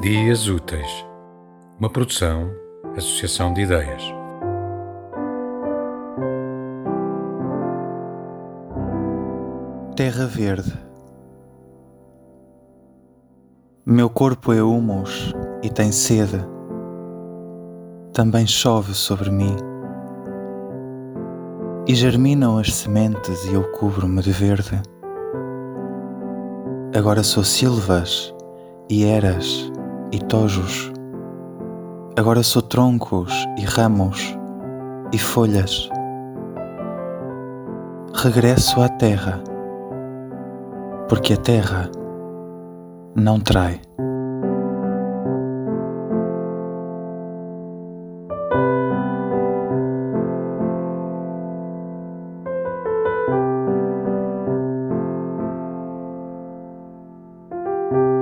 Dias Úteis, uma produção, associação de ideias. Terra Verde Meu corpo é humus e tem sede. Também chove sobre mim. E germinam as sementes e eu cubro-me de verde. Agora sou silvas e eras e tojos. Agora sou troncos e ramos e folhas. Regresso à terra, porque a terra não trai. thank